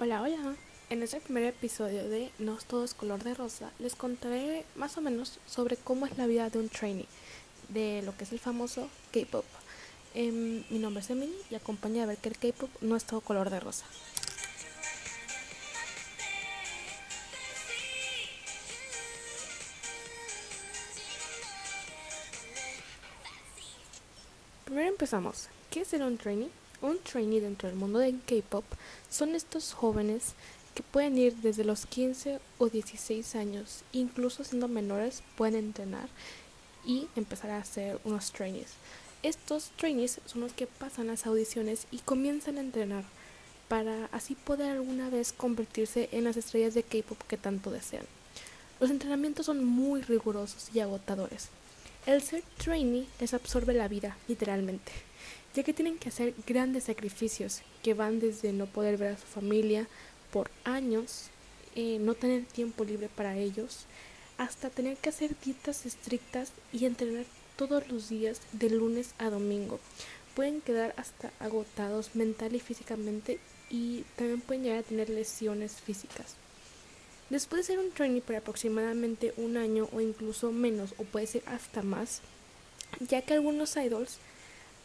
Hola, hola. En este primer episodio de No todo es color de rosa, les contaré más o menos sobre cómo es la vida de un trainee de lo que es el famoso K-pop. Em, mi nombre es Emily y acompaña a ver que el K-pop no es todo color de rosa. Primero empezamos. ¿Qué es ser un trainee? Un trainee dentro del mundo del K-pop son estos jóvenes que pueden ir desde los 15 o 16 años, incluso siendo menores, pueden entrenar y empezar a hacer unos trainees. Estos trainees son los que pasan las audiciones y comienzan a entrenar para así poder alguna vez convertirse en las estrellas de K-pop que tanto desean. Los entrenamientos son muy rigurosos y agotadores. El ser trainee les absorbe la vida, literalmente ya que tienen que hacer grandes sacrificios que van desde no poder ver a su familia por años, eh, no tener tiempo libre para ellos, hasta tener que hacer dietas estrictas y entrenar todos los días de lunes a domingo. Pueden quedar hasta agotados mental y físicamente y también pueden llegar a tener lesiones físicas. Después de ser un trainee por aproximadamente un año o incluso menos o puede ser hasta más, ya que algunos idols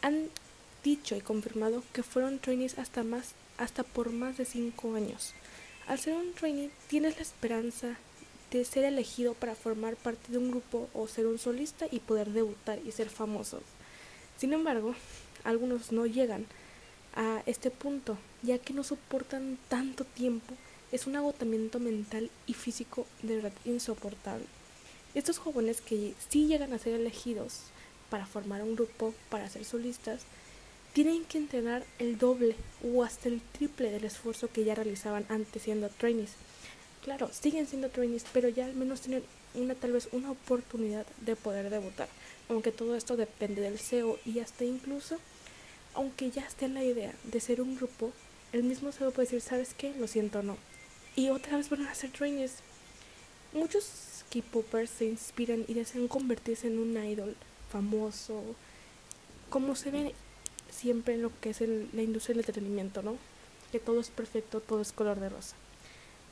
han dicho y confirmado que fueron trainees hasta más hasta por más de cinco años. Al ser un trainee tienes la esperanza de ser elegido para formar parte de un grupo o ser un solista y poder debutar y ser famoso. Sin embargo, algunos no llegan a este punto, ya que no soportan tanto tiempo. Es un agotamiento mental y físico de verdad insoportable. Estos jóvenes que sí llegan a ser elegidos para formar un grupo, para ser solistas, tienen que entrenar el doble o hasta el triple del esfuerzo que ya realizaban antes siendo trainees. Claro, siguen siendo trainees, pero ya al menos tienen una tal vez una oportunidad de poder debutar. Aunque todo esto depende del SEO y hasta incluso, aunque ya esté la idea de ser un grupo, el mismo SEO puede decir, ¿sabes qué? Lo siento, no. Y otra vez van a ser trainees. Muchos K-popers se inspiran y desean convertirse en un idol famoso, como se ve siempre en lo que es la industria del entretenimiento, ¿no? Que todo es perfecto, todo es color de rosa.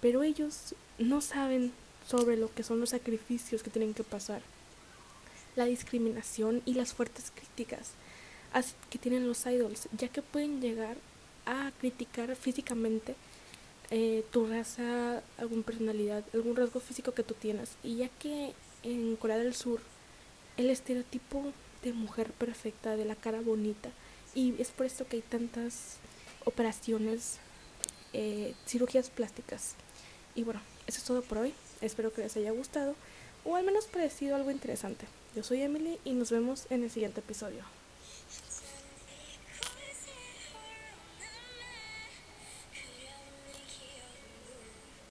Pero ellos no saben sobre lo que son los sacrificios que tienen que pasar, la discriminación y las fuertes críticas que tienen los idols, ya que pueden llegar a criticar físicamente eh, tu raza, alguna personalidad, algún rasgo físico que tú tienes. Y ya que en Corea del Sur el estereotipo de mujer perfecta, de la cara bonita, y es por esto que hay tantas operaciones, eh, cirugías plásticas. Y bueno, eso es todo por hoy. Espero que les haya gustado o al menos parecido algo interesante. Yo soy Emily y nos vemos en el siguiente episodio.